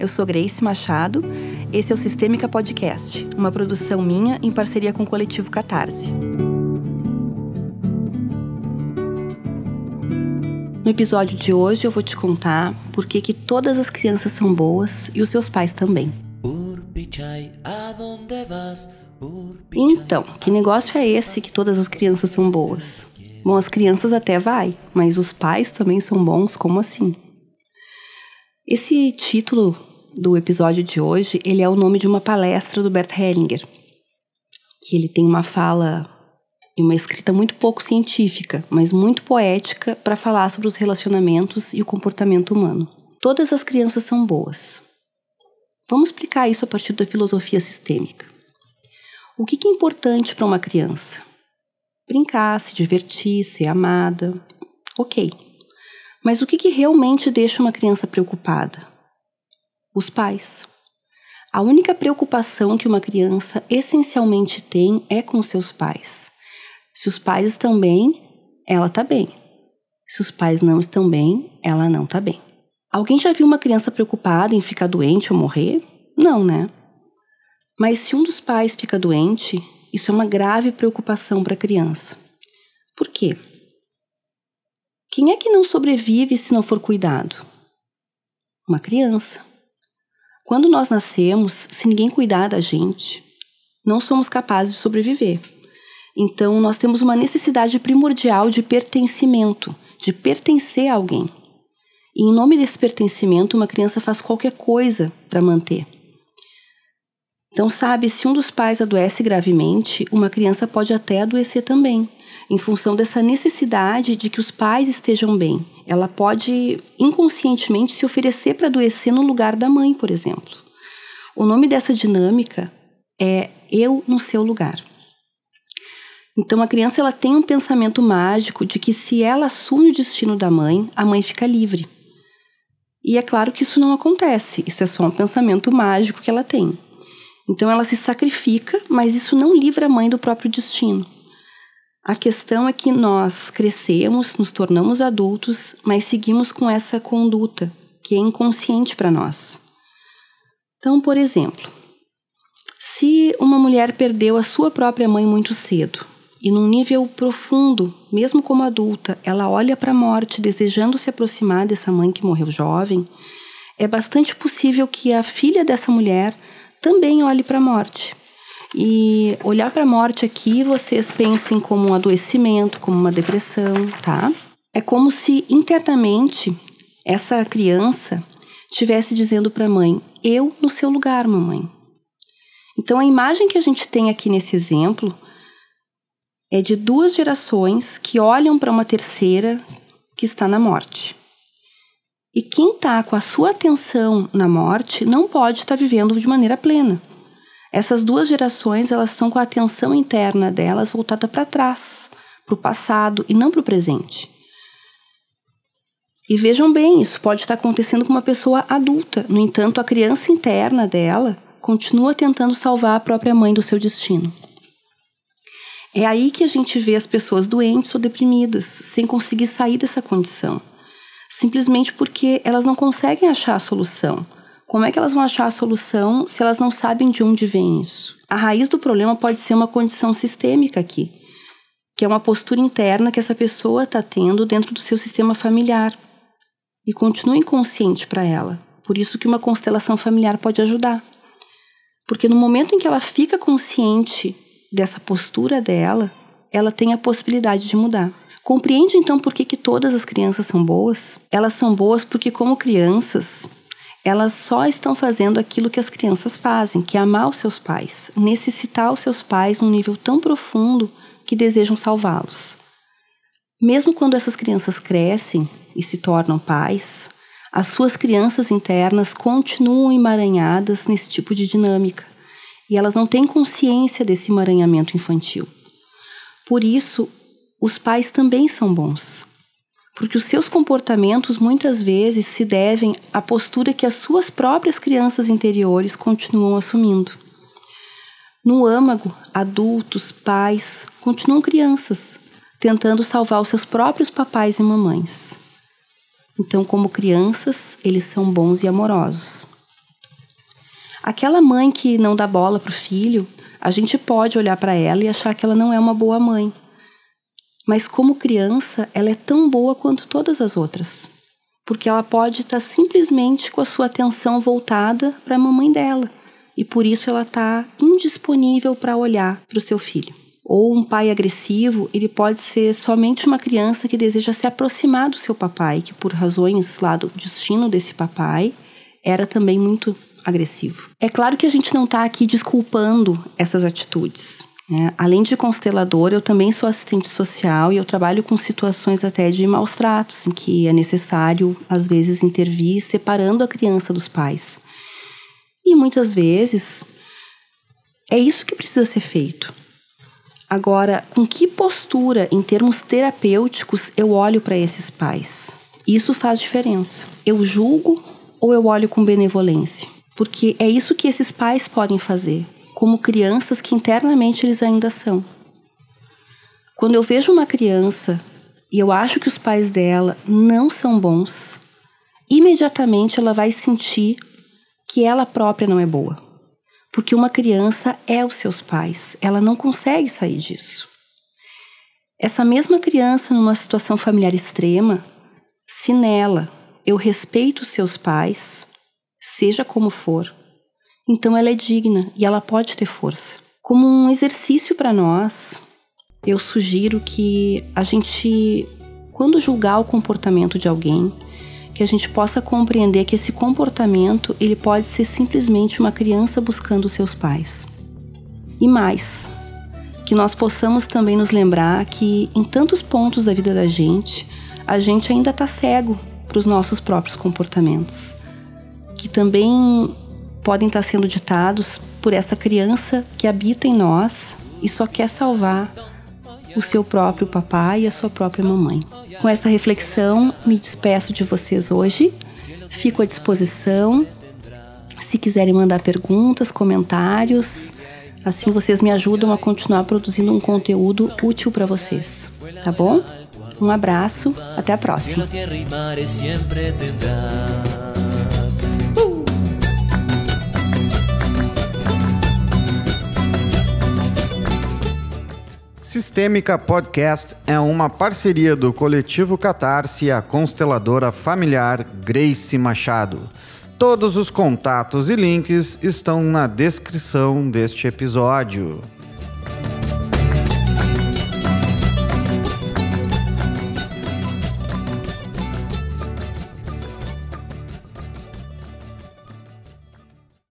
eu sou Grace Machado. Esse é o Sistêmica Podcast, uma produção minha em parceria com o coletivo Catarse. No episódio de hoje eu vou te contar por que, que todas as crianças são boas e os seus pais também. Então, que negócio é esse que todas as crianças são boas? Bom, as crianças até vai, mas os pais também são bons, como assim? Esse título do episódio de hoje, ele é o nome de uma palestra do Bert Hellinger, que ele tem uma fala e uma escrita muito pouco científica, mas muito poética para falar sobre os relacionamentos e o comportamento humano. Todas as crianças são boas. Vamos explicar isso a partir da filosofia sistêmica. O que é importante para uma criança? Brincar, se divertir, ser amada. Ok. Mas o que realmente deixa uma criança preocupada? Os pais. A única preocupação que uma criança essencialmente tem é com seus pais. Se os pais estão bem, ela está bem. Se os pais não estão bem, ela não está bem. Alguém já viu uma criança preocupada em ficar doente ou morrer? Não, né? Mas se um dos pais fica doente, isso é uma grave preocupação para a criança. Por quê? Quem é que não sobrevive se não for cuidado? Uma criança. Quando nós nascemos, se ninguém cuidar da gente, não somos capazes de sobreviver. Então, nós temos uma necessidade primordial de pertencimento, de pertencer a alguém. E em nome desse pertencimento, uma criança faz qualquer coisa para manter. Então, sabe, se um dos pais adoece gravemente, uma criança pode até adoecer também em função dessa necessidade de que os pais estejam bem. Ela pode inconscientemente se oferecer para adoecer no lugar da mãe, por exemplo. O nome dessa dinâmica é eu no seu lugar. Então a criança ela tem um pensamento mágico de que se ela assume o destino da mãe, a mãe fica livre. E é claro que isso não acontece, isso é só um pensamento mágico que ela tem. Então ela se sacrifica, mas isso não livra a mãe do próprio destino. A questão é que nós crescemos, nos tornamos adultos, mas seguimos com essa conduta que é inconsciente para nós. Então, por exemplo, se uma mulher perdeu a sua própria mãe muito cedo e num nível profundo, mesmo como adulta, ela olha para a morte desejando se aproximar dessa mãe que morreu jovem, é bastante possível que a filha dessa mulher também olhe para a morte e olhar para a morte aqui, vocês pensem como um adoecimento, como uma depressão, tá? É como se internamente essa criança estivesse dizendo para a mãe: Eu no seu lugar, mamãe. Então a imagem que a gente tem aqui nesse exemplo é de duas gerações que olham para uma terceira que está na morte. E quem está com a sua atenção na morte não pode estar tá vivendo de maneira plena. Essas duas gerações elas estão com a atenção interna delas voltada para trás, para o passado e não para o presente. E vejam bem, isso pode estar acontecendo com uma pessoa adulta. No entanto, a criança interna dela continua tentando salvar a própria mãe do seu destino. É aí que a gente vê as pessoas doentes ou deprimidas, sem conseguir sair dessa condição, simplesmente porque elas não conseguem achar a solução como é que elas vão achar a solução se elas não sabem de onde vem isso? A raiz do problema pode ser uma condição sistêmica aqui, que é uma postura interna que essa pessoa está tendo dentro do seu sistema familiar e continua inconsciente para ela. Por isso que uma constelação familiar pode ajudar. Porque no momento em que ela fica consciente dessa postura dela, ela tem a possibilidade de mudar. Compreende então por que, que todas as crianças são boas? Elas são boas porque, como crianças, elas só estão fazendo aquilo que as crianças fazem, que é amar os seus pais, necessitar os seus pais num nível tão profundo que desejam salvá-los. Mesmo quando essas crianças crescem e se tornam pais, as suas crianças internas continuam emaranhadas nesse tipo de dinâmica e elas não têm consciência desse emaranhamento infantil. Por isso, os pais também são bons porque os seus comportamentos muitas vezes se devem à postura que as suas próprias crianças interiores continuam assumindo. No âmago, adultos, pais continuam crianças, tentando salvar os seus próprios papais e mamães. Então, como crianças, eles são bons e amorosos. Aquela mãe que não dá bola pro filho, a gente pode olhar para ela e achar que ela não é uma boa mãe. Mas como criança, ela é tão boa quanto todas as outras. Porque ela pode estar simplesmente com a sua atenção voltada para a mamãe dela. E por isso ela está indisponível para olhar para o seu filho. Ou um pai agressivo, ele pode ser somente uma criança que deseja se aproximar do seu papai, que por razões lá do destino desse papai, era também muito agressivo. É claro que a gente não está aqui desculpando essas atitudes. Né? Além de constelador, eu também sou assistente social e eu trabalho com situações até de maus tratos, em que é necessário, às vezes, intervir separando a criança dos pais. E muitas vezes é isso que precisa ser feito. Agora, com que postura, em termos terapêuticos, eu olho para esses pais? Isso faz diferença. Eu julgo ou eu olho com benevolência? Porque é isso que esses pais podem fazer, como crianças que internamente eles ainda são. Quando eu vejo uma criança e eu acho que os pais dela não são bons, imediatamente ela vai sentir que ela própria não é boa. Porque uma criança é os seus pais, ela não consegue sair disso. Essa mesma criança, numa situação familiar extrema, se nela eu respeito os seus pais, seja como for, então ela é digna e ela pode ter força. Como um exercício para nós, eu sugiro que a gente, quando julgar o comportamento de alguém, que a gente possa compreender que esse comportamento ele pode ser simplesmente uma criança buscando seus pais. E mais, que nós possamos também nos lembrar que em tantos pontos da vida da gente, a gente ainda está cego para os nossos próprios comportamentos, que também podem estar sendo ditados por essa criança que habita em nós e só quer salvar o seu próprio papai e a sua própria mamãe. Com essa reflexão, me despeço de vocês hoje. Fico à disposição. Se quiserem mandar perguntas, comentários, assim vocês me ajudam a continuar produzindo um conteúdo útil para vocês. Tá bom? Um abraço, até a próxima. Sistêmica Podcast é uma parceria do coletivo Catarse e a consteladora familiar Grace Machado. Todos os contatos e links estão na descrição deste episódio.